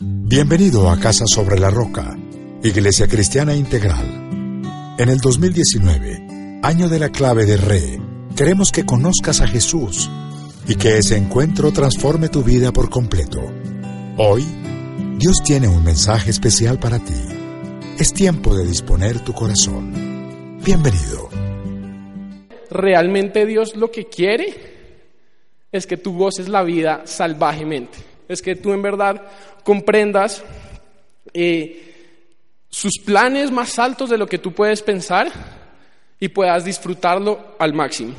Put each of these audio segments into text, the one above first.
Bienvenido a Casa sobre la Roca, Iglesia Cristiana Integral. En el 2019, año de la clave de Re, queremos que conozcas a Jesús y que ese encuentro transforme tu vida por completo. Hoy, Dios tiene un mensaje especial para ti. Es tiempo de disponer tu corazón. Bienvenido. Realmente Dios lo que quiere es que tú goces la vida salvajemente. Es que tú en verdad comprendas eh, sus planes más altos de lo que tú puedes pensar y puedas disfrutarlo al máximo.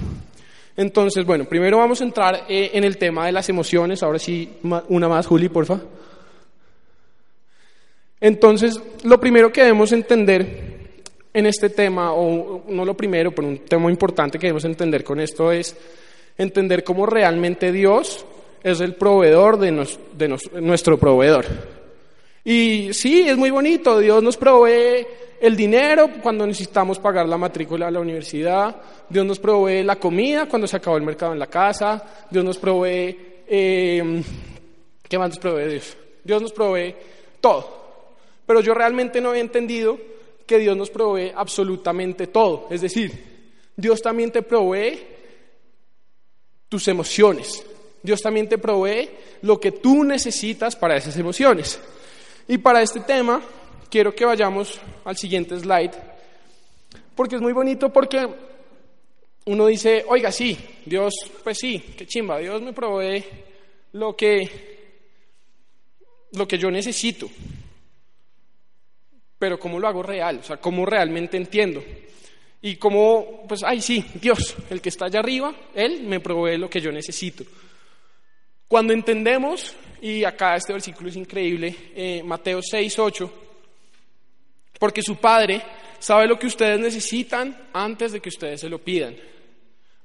Entonces, bueno, primero vamos a entrar eh, en el tema de las emociones. Ahora sí, una más, Juli, porfa. Entonces, lo primero que debemos entender en este tema, o no lo primero, pero un tema importante que debemos entender con esto es entender cómo realmente Dios es el proveedor de, nuestro proveedor. Y sí, es muy bonito, Dios nos provee el dinero cuando necesitamos pagar la matrícula a la universidad, Dios nos provee la comida cuando se acabó el mercado en la casa, Dios nos provee... Eh, ¿Qué más nos provee Dios? Dios nos provee todo. Pero yo realmente no he entendido que Dios nos provee absolutamente todo. Es decir, Dios también te provee tus emociones, Dios también te provee lo que tú necesitas para esas emociones. Y para este tema, quiero que vayamos al siguiente slide, porque es muy bonito porque uno dice, oiga, sí, Dios, pues sí, qué chimba, Dios me provee lo que, lo que yo necesito. Pero ¿cómo lo hago real? O sea, ¿cómo realmente entiendo? Y cómo, pues, ay, sí, Dios, el que está allá arriba, Él me provee lo que yo necesito. Cuando entendemos, y acá este versículo es increíble, eh, Mateo 6, 8, porque su Padre sabe lo que ustedes necesitan antes de que ustedes se lo pidan.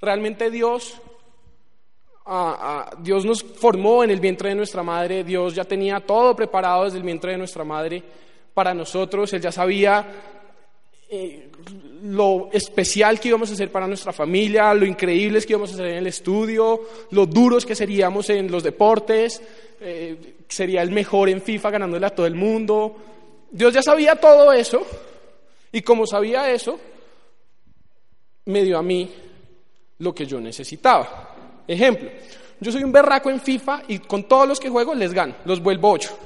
Realmente Dios, Dios nos formó en el vientre de nuestra madre, Dios ya tenía todo preparado desde el vientre de nuestra madre para nosotros, Él ya sabía eh, lo especial que íbamos a hacer para nuestra familia, lo increíbles que íbamos a hacer en el estudio, lo duros que seríamos en los deportes, eh, sería el mejor en FIFA ganándole a todo el mundo. Dios ya sabía todo eso y como sabía eso, me dio a mí lo que yo necesitaba. Ejemplo, yo soy un berraco en FIFA y con todos los que juego les gano, los vuelvo ocho.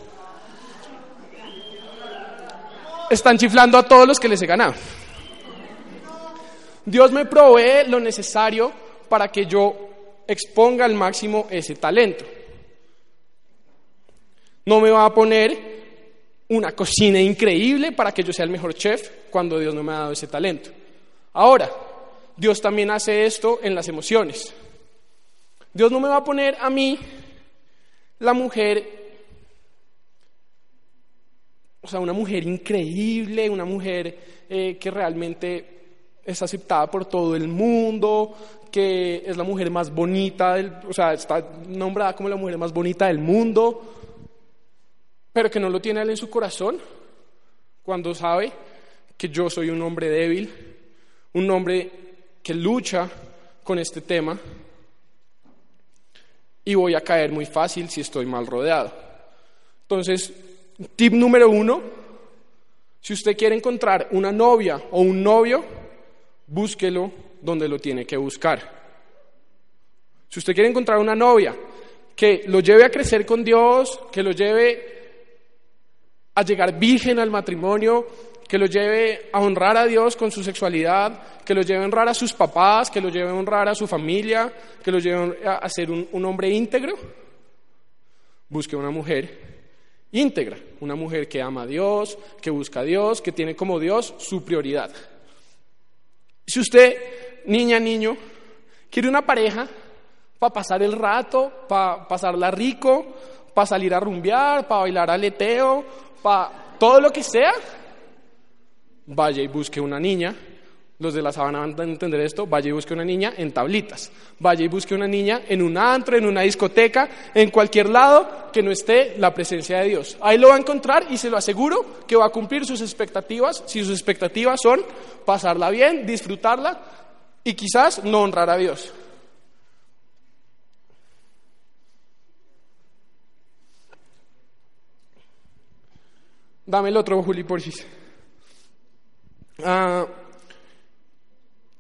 Están chiflando a todos los que les he ganado. Dios me provee lo necesario para que yo exponga al máximo ese talento. No me va a poner una cocina increíble para que yo sea el mejor chef cuando Dios no me ha dado ese talento. Ahora, Dios también hace esto en las emociones. Dios no me va a poner a mí la mujer, o sea, una mujer increíble, una mujer eh, que realmente es aceptada por todo el mundo, que es la mujer más bonita, del, o sea, está nombrada como la mujer más bonita del mundo, pero que no lo tiene él en su corazón, cuando sabe que yo soy un hombre débil, un hombre que lucha con este tema y voy a caer muy fácil si estoy mal rodeado. Entonces, tip número uno, si usted quiere encontrar una novia o un novio, búsquelo donde lo tiene que buscar. Si usted quiere encontrar una novia que lo lleve a crecer con Dios, que lo lleve a llegar virgen al matrimonio, que lo lleve a honrar a Dios con su sexualidad, que lo lleve a honrar a sus papás, que lo lleve a honrar a su familia, que lo lleve a ser un, un hombre íntegro, busque una mujer íntegra, una mujer que ama a Dios, que busca a Dios, que tiene como Dios su prioridad. Si usted, niña, niño, quiere una pareja para pasar el rato, para pasarla rico, para salir a rumbear, para bailar aleteo, para todo lo que sea, vaya y busque una niña. Los de la sabana van a entender esto. Vaya y busque una niña en tablitas. Vaya y busque una niña en un antro, en una discoteca, en cualquier lado que no esté la presencia de Dios. Ahí lo va a encontrar y se lo aseguro que va a cumplir sus expectativas. Si sus expectativas son pasarla bien, disfrutarla y quizás no honrar a Dios. Dame el otro, Juli, por ah,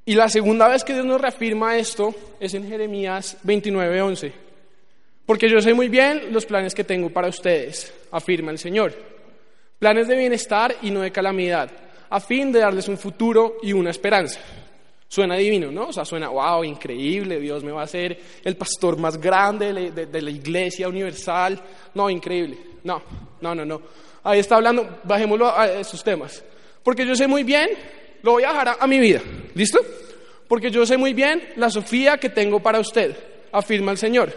y la segunda vez que Dios nos reafirma esto es en Jeremías 29:11. Porque yo sé muy bien los planes que tengo para ustedes, afirma el Señor. Planes de bienestar y no de calamidad, a fin de darles un futuro y una esperanza. Suena divino, ¿no? O sea, suena, wow, increíble, Dios me va a hacer el pastor más grande de, la iglesia universal. No, increíble. No, no, no, no. Ahí está hablando, bajémoslo a esos temas. Porque yo sé muy bien, lo voy a dejar a mi vida. ¿Listo? Porque yo sé muy bien la Sofía que tengo para usted, afirma el Señor.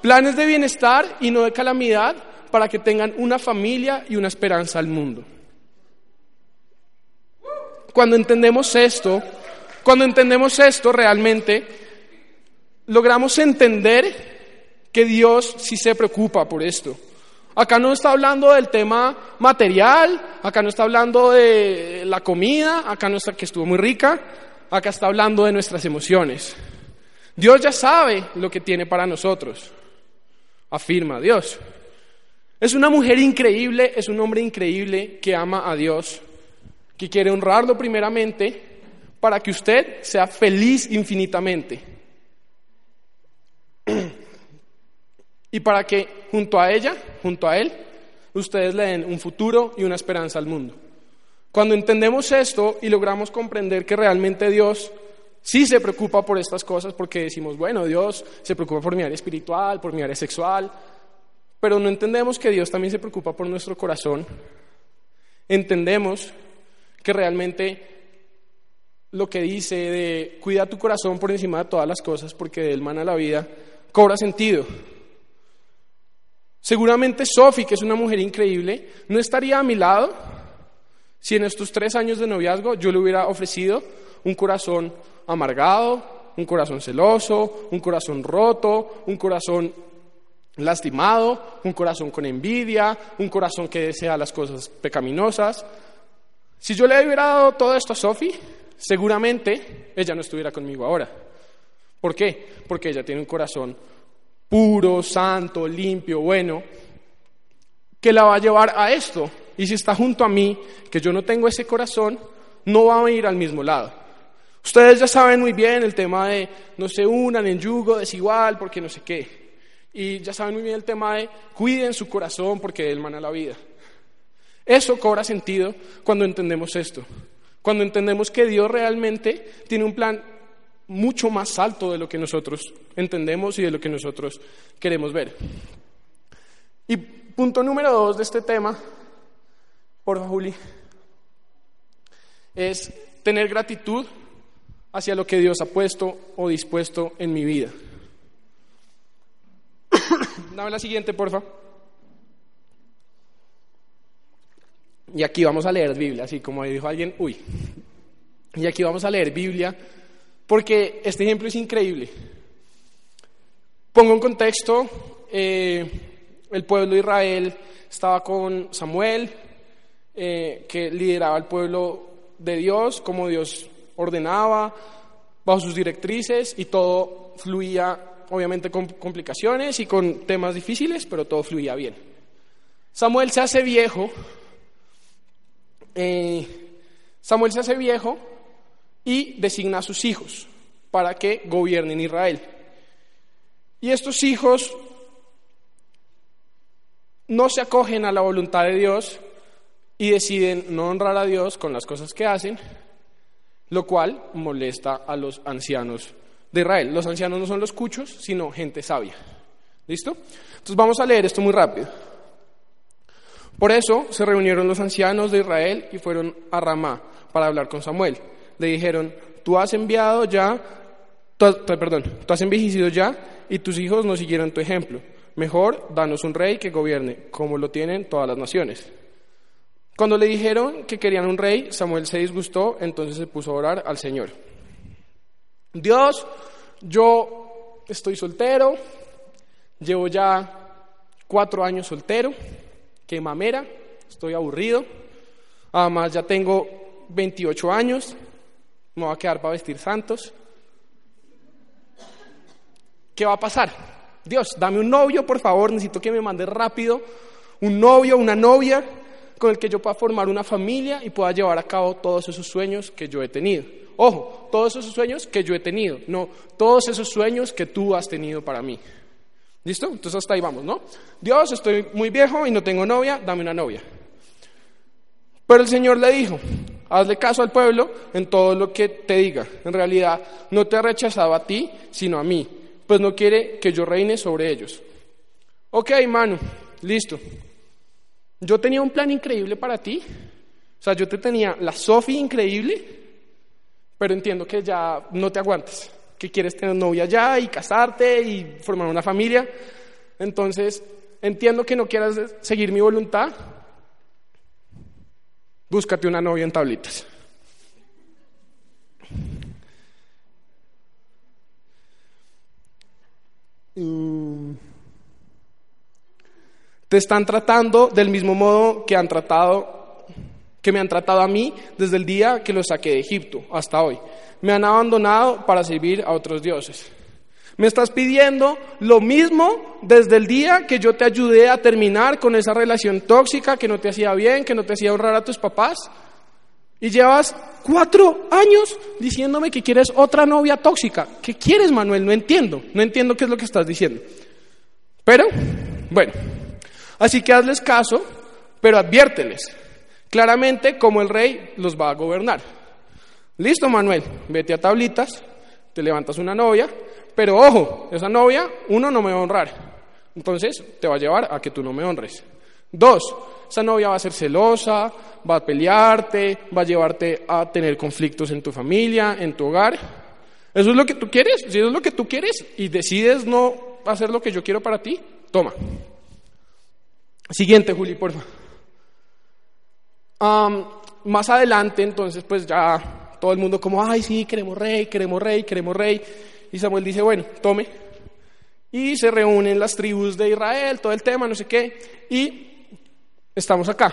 Planes de bienestar y no de calamidad para que tengan una familia y una esperanza al mundo. Cuando entendemos esto, cuando entendemos esto realmente, logramos entender que Dios sí se preocupa por esto. Acá no está hablando del tema material, acá no está hablando de la comida, acá no está que estuvo muy rica, acá está hablando de nuestras emociones. Dios ya sabe lo que tiene para nosotros, afirma Dios. Es una mujer increíble, es un hombre increíble que ama a Dios, que quiere honrarlo primeramente para que usted sea feliz infinitamente. y para que junto a ella, junto a él, ustedes le den un futuro y una esperanza al mundo. Cuando entendemos esto y logramos comprender que realmente Dios sí se preocupa por estas cosas, porque decimos, bueno, Dios se preocupa por mi área espiritual, por mi área sexual, pero no entendemos que Dios también se preocupa por nuestro corazón, entendemos que realmente lo que dice de cuida tu corazón por encima de todas las cosas, porque de él mana la vida, cobra sentido. Seguramente Sophie, que es una mujer increíble, no estaría a mi lado si en estos tres años de noviazgo yo le hubiera ofrecido un corazón amargado, un corazón celoso, un corazón roto, un corazón lastimado, un corazón con envidia, un corazón que desea las cosas pecaminosas. Si yo le hubiera dado todo esto a Sophie, seguramente ella no estuviera conmigo ahora. ¿Por qué? Porque ella tiene un corazón puro, santo, limpio, bueno, que la va a llevar a esto, y si está junto a mí, que yo no tengo ese corazón, no va a ir al mismo lado. Ustedes ya saben muy bien el tema de no se unan en yugo desigual porque no sé qué. Y ya saben muy bien el tema de cuiden su corazón porque él mana la vida. Eso cobra sentido cuando entendemos esto. Cuando entendemos que Dios realmente tiene un plan mucho más alto de lo que nosotros entendemos y de lo que nosotros queremos ver. Y punto número dos de este tema por Juli, es tener gratitud hacia lo que Dios ha puesto o dispuesto en mi vida. Dame la siguiente, porfa. Y aquí vamos a leer Biblia, así como dijo alguien, uy. Y aquí vamos a leer Biblia, porque este ejemplo es increíble. Pongo en contexto, eh, el pueblo de Israel estaba con Samuel, eh, que lideraba el pueblo de Dios, como Dios ordenaba, bajo sus directrices, y todo fluía, obviamente con complicaciones y con temas difíciles, pero todo fluía bien. Samuel se hace viejo, eh, Samuel se hace viejo y designa a sus hijos para que gobiernen Israel. Y estos hijos no se acogen a la voluntad de Dios y deciden no honrar a Dios con las cosas que hacen, lo cual molesta a los ancianos de Israel. Los ancianos no son los cuchos, sino gente sabia. ¿Listo? Entonces vamos a leer esto muy rápido. Por eso se reunieron los ancianos de Israel y fueron a Ramá para hablar con Samuel. Le dijeron, tú has enviado ya, perdón, tú has envejecido ya y tus hijos no siguieron tu ejemplo. Mejor danos un rey que gobierne, como lo tienen todas las naciones. Cuando le dijeron que querían un rey, Samuel se disgustó, entonces se puso a orar al Señor. Dios, yo estoy soltero, llevo ya cuatro años soltero, qué mamera, estoy aburrido, además ya tengo 28 años, me voy a quedar para vestir santos. ¿Qué va a pasar? Dios, dame un novio, por favor, necesito que me mande rápido un novio, una novia con el que yo pueda formar una familia y pueda llevar a cabo todos esos sueños que yo he tenido. Ojo, todos esos sueños que yo he tenido, no todos esos sueños que tú has tenido para mí. ¿Listo? Entonces hasta ahí vamos, ¿no? Dios, estoy muy viejo y no tengo novia, dame una novia. Pero el Señor le dijo, hazle caso al pueblo en todo lo que te diga. En realidad, no te ha rechazado a ti, sino a mí, pues no quiere que yo reine sobre ellos. Ok, mano, listo. Yo tenía un plan increíble para ti. O sea, yo te tenía la Sofi increíble, pero entiendo que ya no te aguantes, que quieres tener novia ya y casarte y formar una familia. Entonces, entiendo que no quieras seguir mi voluntad. Búscate una novia en tablitas. Mm. Te están tratando del mismo modo que han tratado que me han tratado a mí desde el día que los saqué de Egipto hasta hoy. Me han abandonado para servir a otros dioses. Me estás pidiendo lo mismo desde el día que yo te ayudé a terminar con esa relación tóxica que no te hacía bien, que no te hacía honrar a tus papás. Y llevas cuatro años diciéndome que quieres otra novia tóxica. ¿Qué quieres, Manuel? No entiendo. No entiendo qué es lo que estás diciendo. Pero, bueno, así que hazles caso, pero adviérteles claramente cómo el rey los va a gobernar. Listo, Manuel, vete a tablitas, te levantas una novia, pero ojo, esa novia, uno, no me va a honrar. Entonces, te va a llevar a que tú no me honres. Dos, esa novia va a ser celosa, va a pelearte, va a llevarte a tener conflictos en tu familia, en tu hogar. ¿Eso es lo que tú quieres? Si eso es lo que tú quieres y decides no hacer lo que yo quiero para ti, toma. Siguiente, Juli, por favor más adelante, entonces, pues ya todo el mundo como, ay, sí, queremos rey, queremos rey, queremos rey. Y Samuel dice, bueno, tome. Y se reúnen las tribus de Israel, todo el tema, no sé qué. Y estamos acá.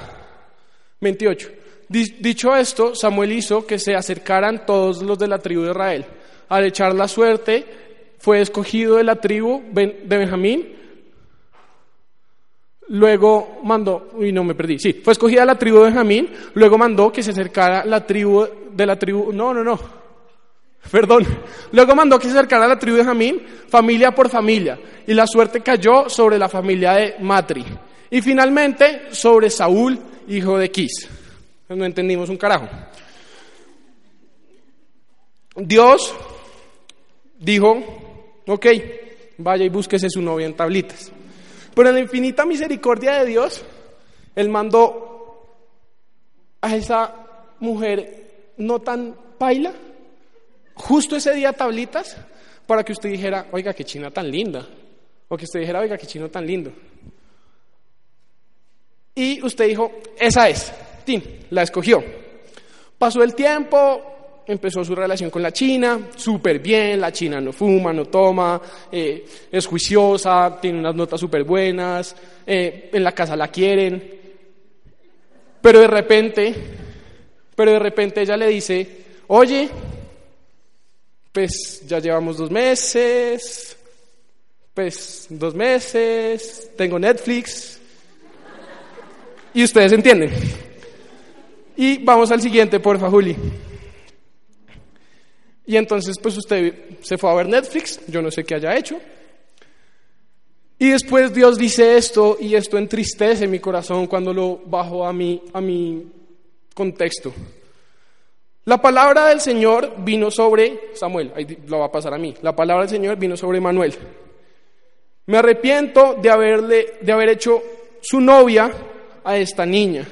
28. Dicho esto, Samuel hizo que se acercaran todos los de la tribu de Israel. Al echar la suerte, fue escogido de la tribu de Benjamín Luego mandó, uy, no me perdí, sí, fue escogida la tribu de Benjamín, luego mandó que se acercara la tribu de la tribu, no, no, no, perdón, luego mandó que se acercara la tribu de Benjamín, familia por familia, y la suerte cayó sobre la familia de Matri, y finalmente sobre Saúl, hijo de Quis. No entendimos un carajo. Dios dijo, ok, vaya y búsquese su novia en tablitas. Pero en la infinita misericordia de Dios, Él mandó a esa mujer no tan paila, justo ese día tablitas, para que usted dijera, oiga, qué china tan linda. O que usted dijera, oiga, qué chino tan lindo. Y usted dijo, esa es. Tim, la escogió. Pasó el tiempo, empezó su relación con la China, súper bien, la China no fuma, no toma, eh, es juiciosa, tiene unas notas súper buenas, eh, en la casa la quieren, pero de repente, pero de repente ella le dice, oye, pues ya llevamos dos meses, pues dos meses, tengo Netflix, y ustedes entienden. Y vamos al siguiente, porfa, Juli. Y entonces pues usted se fue a ver Netflix, yo no sé qué haya hecho. Y después Dios dice esto y esto entristece mi corazón cuando lo bajo a mi, a mi contexto. La palabra del Señor vino sobre Samuel, ahí lo va a pasar a mí. La palabra del Señor vino sobre Manuel. Me arrepiento de haberle de haber hecho su novia a esta niña,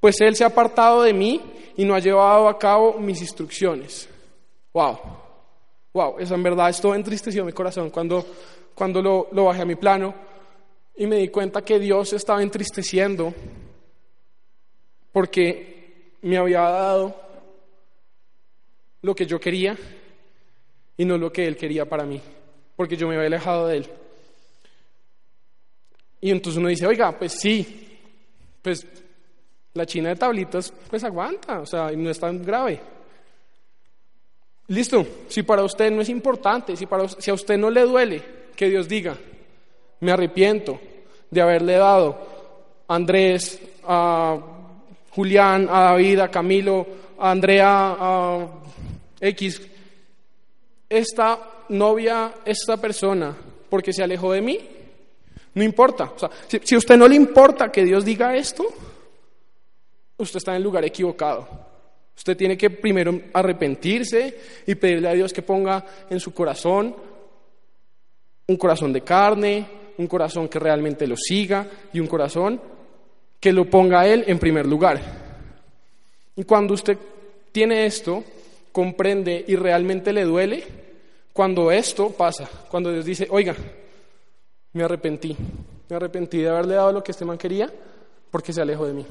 pues él se ha apartado de mí y no ha llevado a cabo mis instrucciones. Wow, wow, eso en verdad esto entristeció mi corazón cuando, cuando lo, lo bajé a mi plano y me di cuenta que Dios estaba entristeciendo porque me había dado lo que yo quería y no lo que Él quería para mí, porque yo me había alejado de Él. Y entonces uno dice, oiga, pues sí, pues la china de tablitas pues aguanta, o sea, no es tan grave. Listo, si para usted no es importante, si, para, si a usted no le duele que Dios diga, me arrepiento de haberle dado a Andrés, a Julián, a David, a Camilo, a Andrea, a X, esta novia, esta persona, porque se alejó de mí, no importa. Si, si a usted no le importa que Dios diga esto, usted está en el lugar equivocado. Usted tiene que primero arrepentirse y pedirle a Dios que ponga en su corazón un corazón de carne, un corazón que realmente lo siga y un corazón que lo ponga a Él en primer lugar. Y cuando usted tiene esto, comprende y realmente le duele, cuando esto pasa, cuando Dios dice, oiga, me arrepentí, me arrepentí de haberle dado lo que este man quería porque se alejó de mí.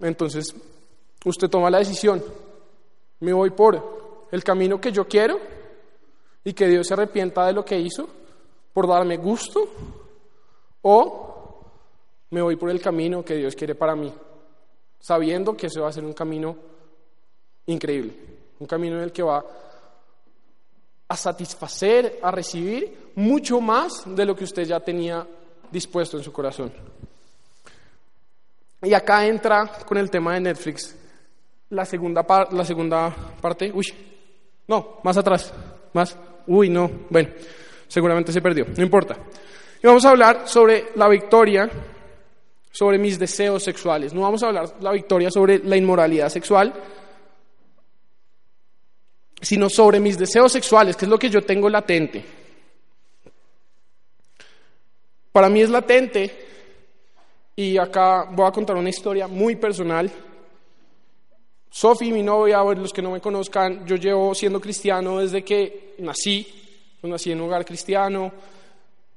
Entonces, usted toma la decisión, me voy por el camino que yo quiero y que Dios se arrepienta de lo que hizo por darme gusto o me voy por el camino que Dios quiere para mí, sabiendo que ese va a ser un camino increíble, un camino en el que va a satisfacer, a recibir mucho más de lo que usted ya tenía dispuesto en su corazón. Y acá entra con el tema de Netflix la segunda, la segunda parte. Uy, no, más atrás, más. Uy, no, bueno, seguramente se perdió, no importa. Y vamos a hablar sobre la victoria sobre mis deseos sexuales. No vamos a hablar la victoria sobre la inmoralidad sexual, sino sobre mis deseos sexuales, que es lo que yo tengo latente. Para mí es latente y acá voy a contar una historia muy personal. Sofi, mi novia, los que no me conozcan, yo llevo siendo cristiano desde que nací, nací en un hogar cristiano.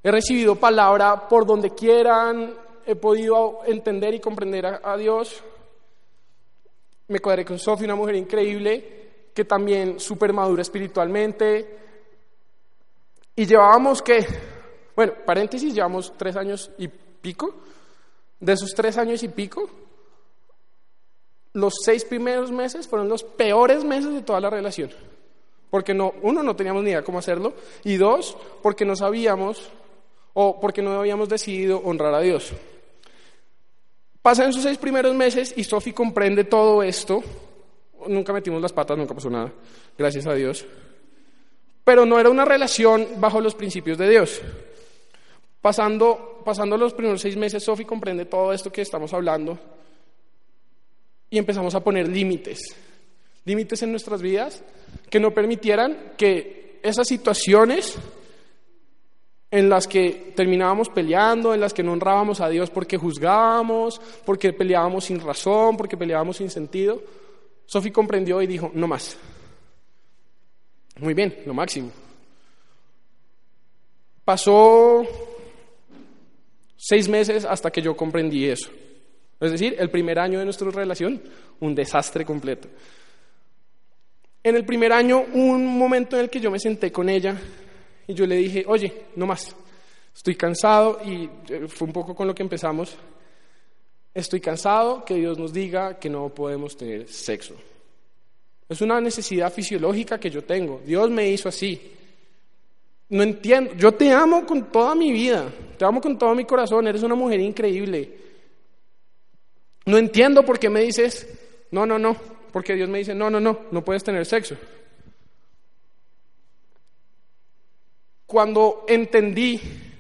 He recibido palabra por donde quieran, he podido entender y comprender a, a Dios. Me cuadré con Sofi, una mujer increíble, que también súper madura espiritualmente. Y llevábamos que, bueno, paréntesis, llevamos tres años y pico de esos tres años y pico, los seis primeros meses fueron los peores meses de toda la relación. Porque no, uno, no teníamos ni idea cómo hacerlo, y dos, porque no sabíamos o porque no habíamos decidido honrar a Dios. Pasan esos seis primeros meses y Sofi comprende todo esto. Nunca metimos las patas, nunca pasó nada, gracias a Dios. Pero no era una relación bajo los principios de Dios. Pasando, pasando los primeros seis meses, Sofi comprende todo esto que estamos hablando y empezamos a poner límites, límites en nuestras vidas que no permitieran que esas situaciones en las que terminábamos peleando, en las que no honrábamos a Dios porque juzgábamos, porque peleábamos sin razón, porque peleábamos sin sentido, Sofi comprendió y dijo, no más. Muy bien, lo máximo. Pasó Seis meses hasta que yo comprendí eso. Es decir, el primer año de nuestra relación, un desastre completo. En el primer año, un momento en el que yo me senté con ella y yo le dije, oye, no más, estoy cansado y eh, fue un poco con lo que empezamos. Estoy cansado que Dios nos diga que no podemos tener sexo. Es una necesidad fisiológica que yo tengo. Dios me hizo así. No entiendo, yo te amo con toda mi vida, te amo con todo mi corazón, eres una mujer increíble. No entiendo por qué me dices, no, no, no, porque Dios me dice, no, no, no, no puedes tener sexo. Cuando entendí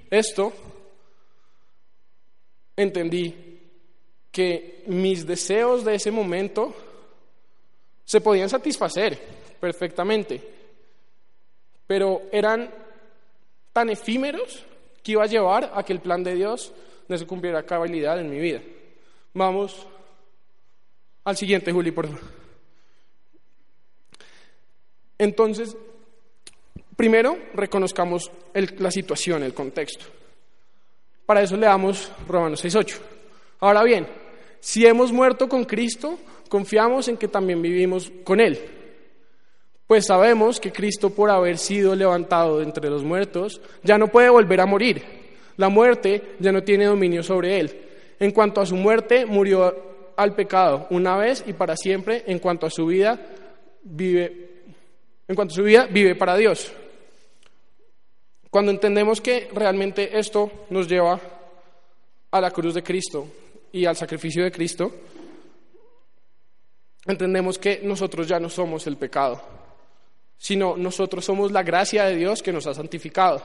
esto, entendí que mis deseos de ese momento se podían satisfacer perfectamente, pero eran tan efímeros que iba a llevar a que el plan de Dios no se cumpliera cabalidad en mi vida. Vamos al siguiente, Juli, por favor. Entonces, primero reconozcamos la situación, el contexto. Para eso le damos Romanos 6.8. Ahora bien, si hemos muerto con Cristo, confiamos en que también vivimos con Él. Pues sabemos que Cristo, por haber sido levantado de entre los muertos, ya no puede volver a morir. La muerte ya no tiene dominio sobre él. En cuanto a su muerte, murió al pecado una vez y para siempre. En cuanto a su vida, vive, en cuanto a su vida, vive para Dios. Cuando entendemos que realmente esto nos lleva a la cruz de Cristo y al sacrificio de Cristo, entendemos que nosotros ya no somos el pecado, sino nosotros somos la gracia de Dios que nos ha santificado.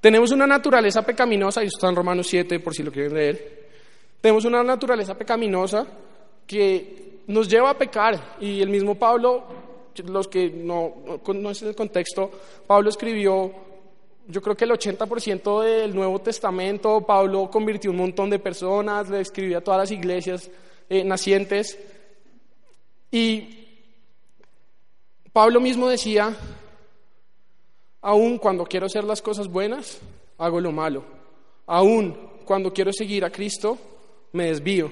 Tenemos una naturaleza pecaminosa, y esto está en Romanos 7 por si lo quieren leer. Tenemos una naturaleza pecaminosa que nos lleva a pecar y el mismo Pablo, los que no, no es el contexto, Pablo escribió, yo creo que el 80% del Nuevo Testamento, Pablo convirtió un montón de personas, le escribió a todas las iglesias eh, nacientes y Pablo mismo decía, aún cuando quiero hacer las cosas buenas, hago lo malo. Aún cuando quiero seguir a Cristo, me desvío.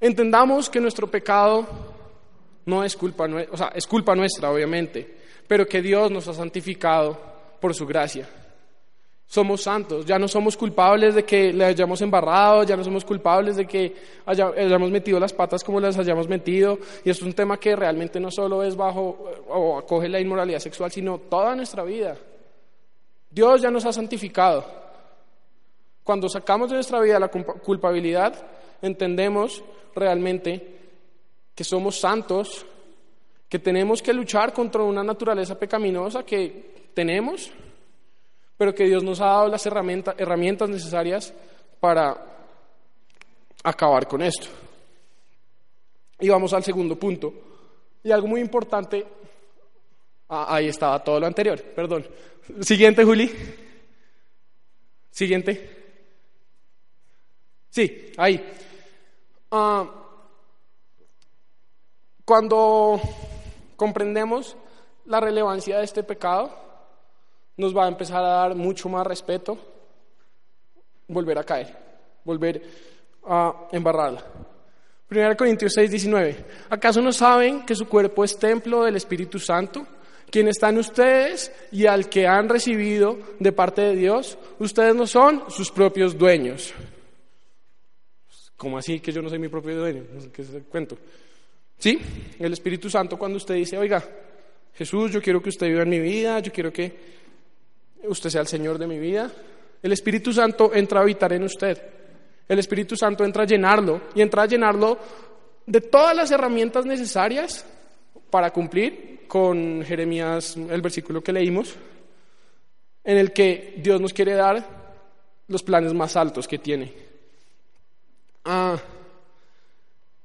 Entendamos que nuestro pecado no es culpa, o sea, es culpa nuestra, obviamente, pero que Dios nos ha santificado por su gracia. Somos santos, ya no somos culpables de que le hayamos embarrado, ya no somos culpables de que hayamos metido las patas como las hayamos metido. Y es un tema que realmente no solo es bajo o acoge la inmoralidad sexual, sino toda nuestra vida. Dios ya nos ha santificado. Cuando sacamos de nuestra vida la culpabilidad, entendemos realmente que somos santos, que tenemos que luchar contra una naturaleza pecaminosa que tenemos pero que Dios nos ha dado las herramientas, herramientas necesarias para acabar con esto. Y vamos al segundo punto. Y algo muy importante, ah, ahí estaba todo lo anterior, perdón. Siguiente, Juli. Siguiente. Sí, ahí. Ah, cuando comprendemos la relevancia de este pecado, nos va a empezar a dar mucho más respeto volver a caer, volver a embarrarla. 1 Corintios 6, 19. ¿Acaso no saben que su cuerpo es templo del Espíritu Santo? Quien está en ustedes y al que han recibido de parte de Dios, ustedes no son sus propios dueños. ¿Cómo así que yo no soy mi propio dueño? ¿Qué es el cuento? Sí, el Espíritu Santo cuando usted dice, oiga, Jesús, yo quiero que usted viva mi vida, yo quiero que usted sea el Señor de mi vida. El Espíritu Santo entra a habitar en usted. El Espíritu Santo entra a llenarlo y entra a llenarlo de todas las herramientas necesarias para cumplir con Jeremías, el versículo que leímos, en el que Dios nos quiere dar los planes más altos que tiene. Ah,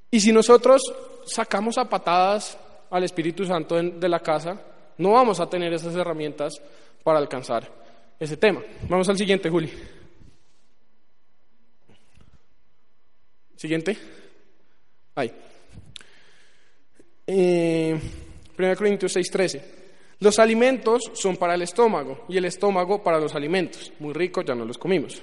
y si nosotros sacamos a patadas al Espíritu Santo de la casa, no vamos a tener esas herramientas para alcanzar ese tema. Vamos al siguiente, Juli. Siguiente. Ahí. Eh, 1 Corintios 6:13. Los alimentos son para el estómago y el estómago para los alimentos. Muy ricos, ya no los comimos.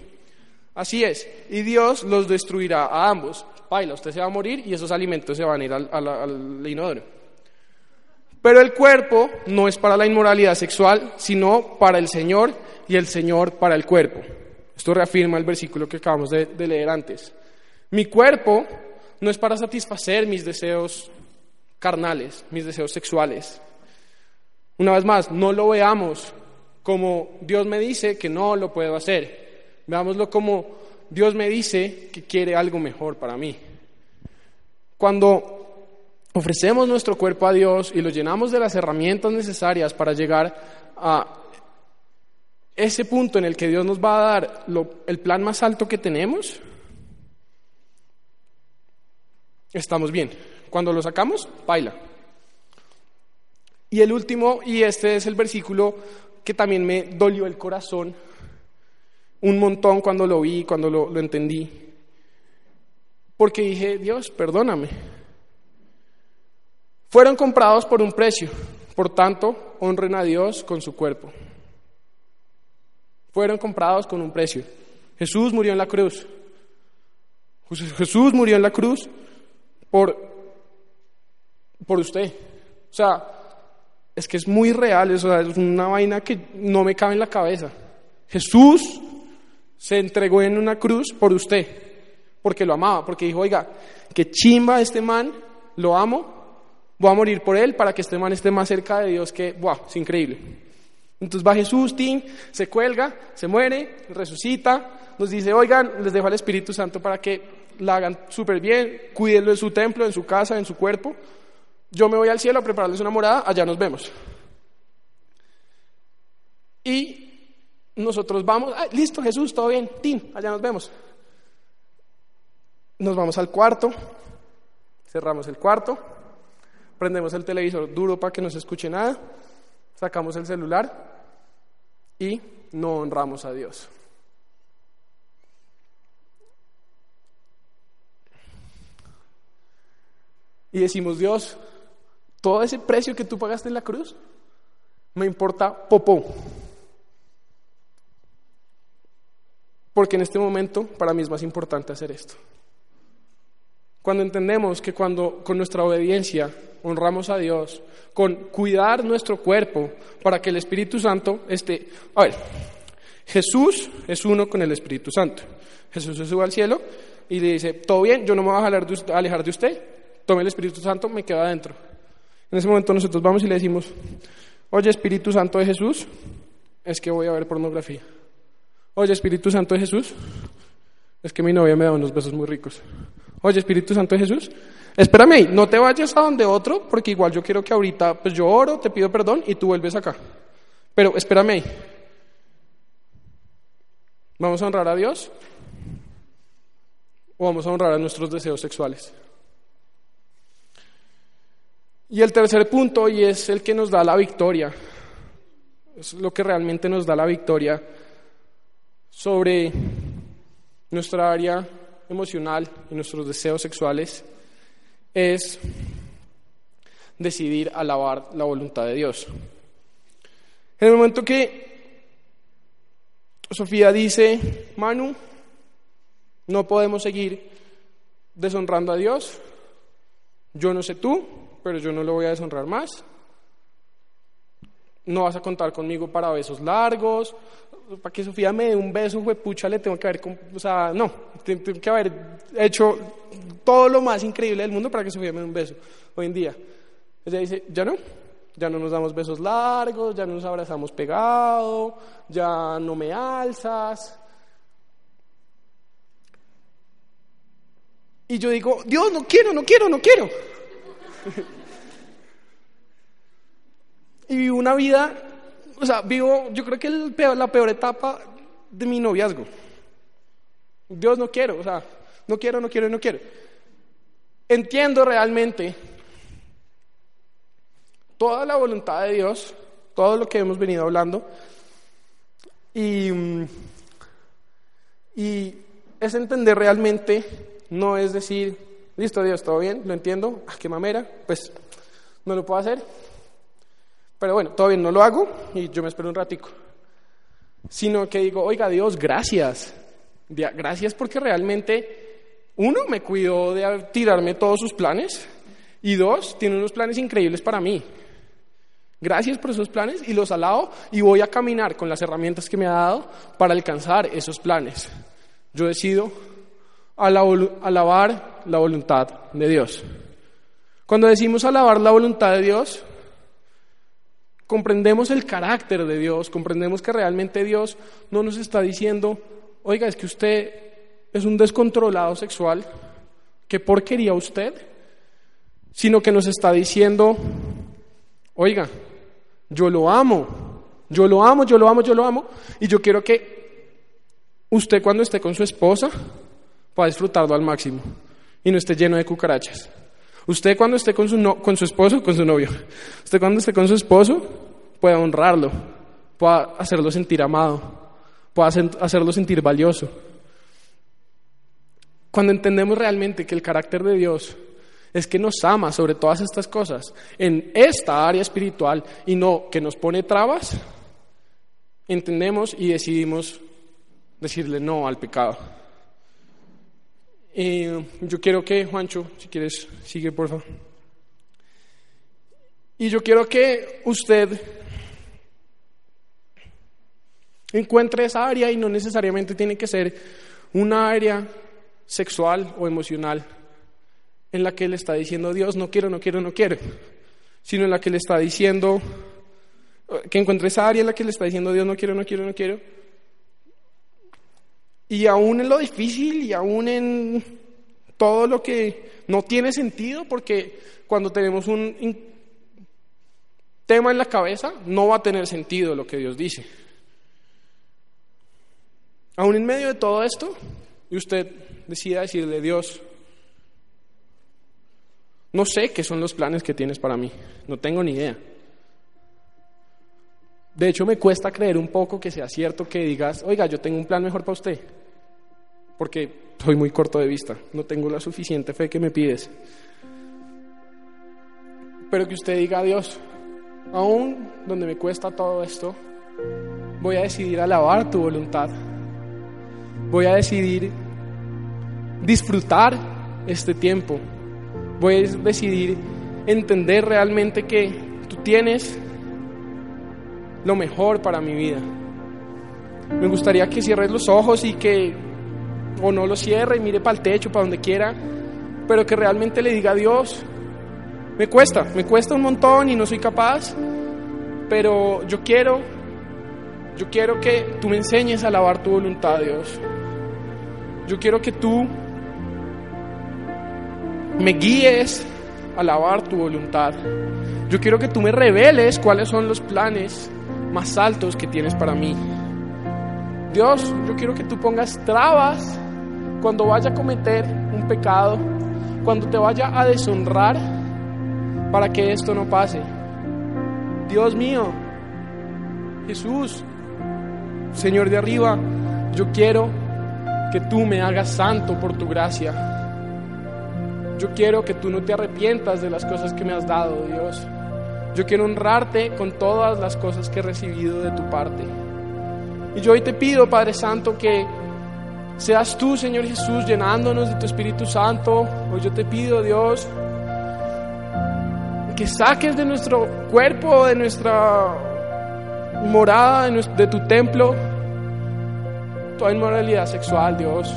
Así es. Y Dios los destruirá a ambos. Paila, usted se va a morir y esos alimentos se van a ir al, al, al inodoro. Pero el cuerpo no es para la inmoralidad sexual, sino para el Señor y el Señor para el cuerpo. Esto reafirma el versículo que acabamos de, leer antes. Mi cuerpo no es para satisfacer mis deseos carnales, mis deseos sexuales. Una vez más, no lo veamos como Dios me dice que no lo puedo hacer. Veámoslo como Dios me dice que quiere algo mejor para mí. Cuando ofrecemos nuestro cuerpo a Dios y lo llenamos de las herramientas necesarias para llegar a ese punto en el que Dios nos va a dar el plan más alto que tenemos, estamos bien. Cuando lo sacamos, baila. Y el último, y este es el versículo que también me dolió el corazón un montón cuando lo vi, cuando lo, lo entendí, porque dije, Dios, perdóname fueron comprados por un precio, por tanto, honren a Dios con su cuerpo. Fueron comprados con un precio. Jesús murió en la cruz. Jesús murió en la cruz por, por usted. O sea, es que es muy real, es una vaina que no me cabe en la cabeza. Jesús se entregó en una cruz por usted, porque lo amaba, porque dijo, oiga, que chimba este man, lo amo, Voy a morir por él para que este man esté más cerca de Dios que, wow, es increíble. Entonces va Jesús, Tim, se cuelga, se muere, resucita, nos dice, oigan, les dejo al Espíritu Santo para que la hagan súper bien, cuídenlo en su templo, en su casa, en su cuerpo. Yo me voy al cielo a prepararles una morada, allá nos vemos. Y nosotros vamos, listo Jesús, todo bien, Tim, allá nos vemos. Nos vamos al cuarto, cerramos el cuarto, prendemos el televisor duro para que no se escuche nada, sacamos el celular y no honramos a Dios. Y decimos, Dios, todo ese precio que tú pagaste en la cruz, me importa popó. Porque en este momento para mí es más importante hacer esto. Cuando entendemos que cuando con nuestra obediencia honramos a Dios, con cuidar nuestro cuerpo para que el Espíritu Santo esté... A ver, Jesús es uno con el Espíritu Santo. Jesús se sube al cielo y le dice, todo bien, yo no me voy a alejar de usted, tome el Espíritu Santo, me queda adentro. En ese momento nosotros vamos y le decimos, oye Espíritu Santo de Jesús, es que voy a ver pornografía. Oye Espíritu Santo de Jesús, es que mi novia me da unos besos muy ricos. Oye Espíritu Santo de Jesús, espérame, no te vayas a donde otro, porque igual yo quiero que ahorita, pues yo oro, te pido perdón y tú vuelves acá. Pero espérame ¿Vamos a honrar a Dios? ¿O vamos a honrar a nuestros deseos sexuales? Y el tercer punto, y es el que nos da la victoria, es lo que realmente nos da la victoria sobre nuestra área emocional y nuestros deseos sexuales, es decidir alabar la voluntad de Dios. En el momento que Sofía dice, Manu, no podemos seguir deshonrando a Dios, yo no sé tú, pero yo no lo voy a deshonrar más. No vas a contar conmigo para besos largos. Para que Sofía me dé un beso, pucha, le tengo que no, tengo que haber hecho todo lo más increíble del mundo para que me dé un beso hoy en día. Ella dice, ya no, ya no nos damos besos largos, ya no nos abrazamos pegado, ya no me alzas. Y yo digo, Dios, no quiero, no quiero, no quiero. y vivo una vida, o sea, vivo, yo creo que el la peor etapa de mi noviazgo. Dios no quiero, o sea, no quiero, no quiero, no quiero. Entiendo realmente toda la voluntad de Dios, todo lo que hemos venido hablando, y, y es entender realmente, no es decir, listo Dios, todo bien, lo entiendo, ah, qué mamera, pues no lo puedo hacer, pero bueno, todo bien, no lo hago y yo me espero un ratico. Sino que digo, oiga Dios, gracias. Gracias porque realmente, uno, me cuidó de tirarme todos sus planes y dos, tiene unos planes increíbles para mí. Gracias por esos planes y los alabo y voy a caminar con las herramientas que me ha dado para alcanzar esos planes. Yo decido alabar la voluntad de Dios. Cuando decimos alabar la voluntad de Dios, comprendemos el carácter de Dios, comprendemos que realmente Dios no nos está diciendo, oiga, es que usted es un descontrolado sexual, ¿qué porquería usted? Sino que nos está diciendo, oiga, yo lo amo, yo lo amo, yo lo amo, yo lo amo, y yo quiero que usted cuando esté con su esposa pueda disfrutarlo al máximo y no esté lleno de cucarachas. Usted cuando esté con su, no, con su esposo, con su novio, usted cuando esté con su esposo, pueda honrarlo, pueda hacerlo sentir amado, pueda hacerlo sentir valioso. Cuando entendemos realmente que el carácter de Dios es que nos ama sobre todas estas cosas en esta área espiritual y no que nos pone trabas, entendemos y decidimos decirle no al pecado. Y yo quiero que, Juancho, si quieres, sigue por favor. Y yo quiero que usted encuentre esa área y no necesariamente tiene que ser una área sexual o emocional en la que le está diciendo Dios, no quiero, no quiero, no quiero, sino en la que le está diciendo, que encuentre esa área en la que le está diciendo Dios, no quiero, no quiero, no quiero, Y aún en lo difícil y aún en todo lo que no tiene sentido, porque cuando tenemos un tema en la cabeza, no va a tener sentido lo que Dios dice. Aún en medio de todo esto, y usted decida decirle, Dios, no sé qué son los planes que tienes para mí, no tengo ni idea. De hecho, me cuesta creer un poco que sea cierto que digas, oiga, yo tengo un plan mejor para usted, porque soy muy corto de vista, no tengo la suficiente fe que me pides. Pero que usted diga, Dios, aún donde me cuesta todo esto, voy a decidir alabar tu voluntad. Voy a decidir disfrutar este tiempo. A decidir entender realmente que tú tienes lo mejor para mi vida. Me gustaría que cierres los ojos y que, o no los cierre y mire para el techo, para donde quiera, pero que realmente le diga a Dios, me cuesta, me cuesta un montón y no soy capaz, pero yo quiero, yo quiero que tú me enseñes a alabar tu voluntad, Dios. Yo quiero que tú me guíes a alabar tu voluntad. Yo quiero que tú me reveles cuáles son los planes más altos que tienes para mí. Dios, yo quiero que tú pongas trabas cuando vaya a cometer un pecado, cuando te vaya a deshonrar, para que esto no pase. Dios mío, Jesús, Señor de arriba, yo quiero que tú me hagas santo por tu gracia. Yo quiero que tú no te arrepientas de las cosas que me has dado, Dios. Yo quiero honrarte con todas las cosas que he recibido de tu parte. Y yo hoy te pido, Padre Santo, que seas tú, Señor Jesús, llenándonos de tu Espíritu Santo. Hoy yo te pido, Dios, que saques de nuestro cuerpo, de nuestra morada, de tu templo, toda inmoralidad sexual, Dios.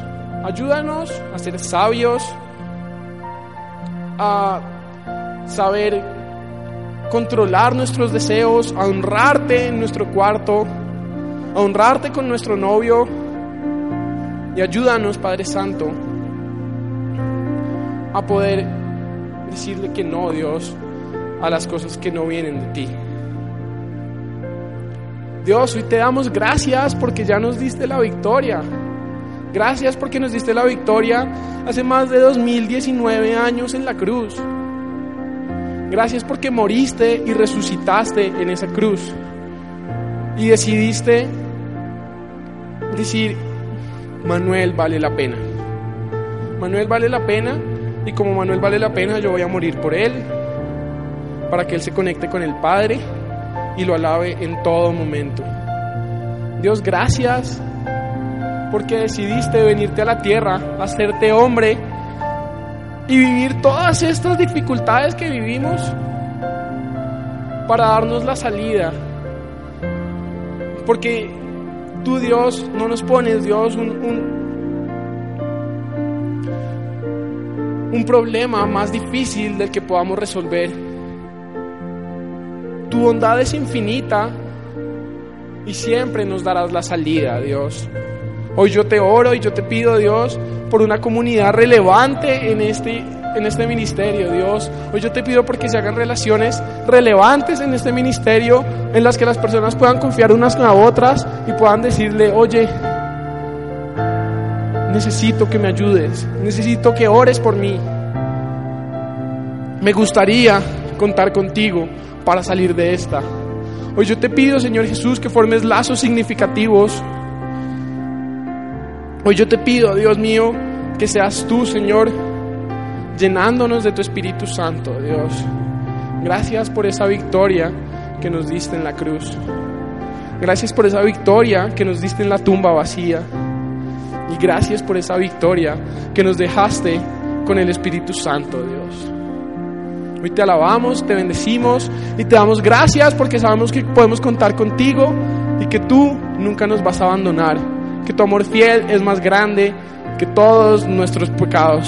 Ayúdanos a ser sabios, a saber controlar nuestros deseos, a honrarte en nuestro cuarto, a honrarte con nuestro novio. Y ayúdanos, Padre Santo, a poder decirle que no, Dios, a las cosas que no vienen de ti. Dios, hoy te damos gracias porque ya nos diste la victoria. Gracias porque nos diste la victoria hace más de 2019 años en la cruz. Gracias porque moriste y resucitaste en esa cruz. Y decidiste decir, Manuel vale la pena. Manuel vale la pena y como Manuel vale la pena yo voy a morir por él, para que él se conecte con el Padre y lo alabe en todo momento. Dios, gracias porque decidiste venirte a la tierra, hacerte hombre y vivir todas estas dificultades que vivimos para darnos la salida. Porque tú Dios no nos pones, Dios, un, un, un problema más difícil del que podamos resolver. Tu bondad es infinita y siempre nos darás la salida, Dios. Hoy yo te oro y yo te pido, Dios, por una comunidad relevante en este, en este ministerio, Dios. Hoy yo te pido porque se hagan relaciones relevantes en este ministerio, en las que las personas puedan confiar unas a otras y puedan decirle, oye, necesito que me ayudes, necesito que ores por mí. Me gustaría contar contigo para salir de esta. Hoy yo te pido, Señor Jesús, que formes lazos significativos. Hoy yo te pido, Dios mío, que seas tú, Señor, llenándonos de tu Espíritu Santo, Dios. Gracias por esa victoria que nos diste en la cruz. Gracias por esa victoria que nos diste en la tumba vacía. Y gracias por esa victoria que nos dejaste con el Espíritu Santo, Dios. Hoy te alabamos, te bendecimos y te damos gracias porque sabemos que podemos contar contigo y que tú nunca nos vas a abandonar, que tu amor fiel es más grande que todos nuestros pecados.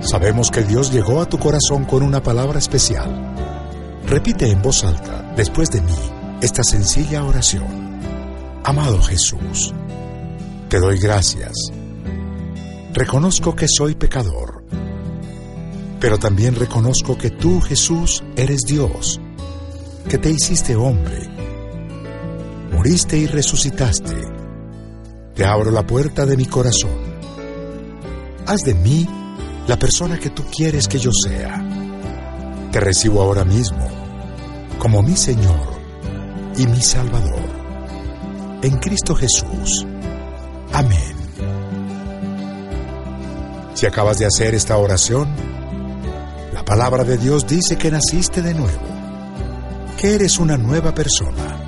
Sabemos que Dios llegó a tu corazón con una palabra especial. Repite en voz alta, después de mí, esta sencilla oración. Amado Jesús, te doy gracias. Reconozco que soy pecador, pero también reconozco que tú, Jesús, eres Dios, que te hiciste hombre, moriste y resucitaste. Te abro la puerta de mi corazón. Haz de mí la persona que tú quieres que yo sea. Te recibo ahora mismo como mi Señor y mi Salvador. En Cristo Jesús. Amén. Si acabas de hacer esta oración, la palabra de Dios dice que naciste de nuevo, que eres una nueva persona.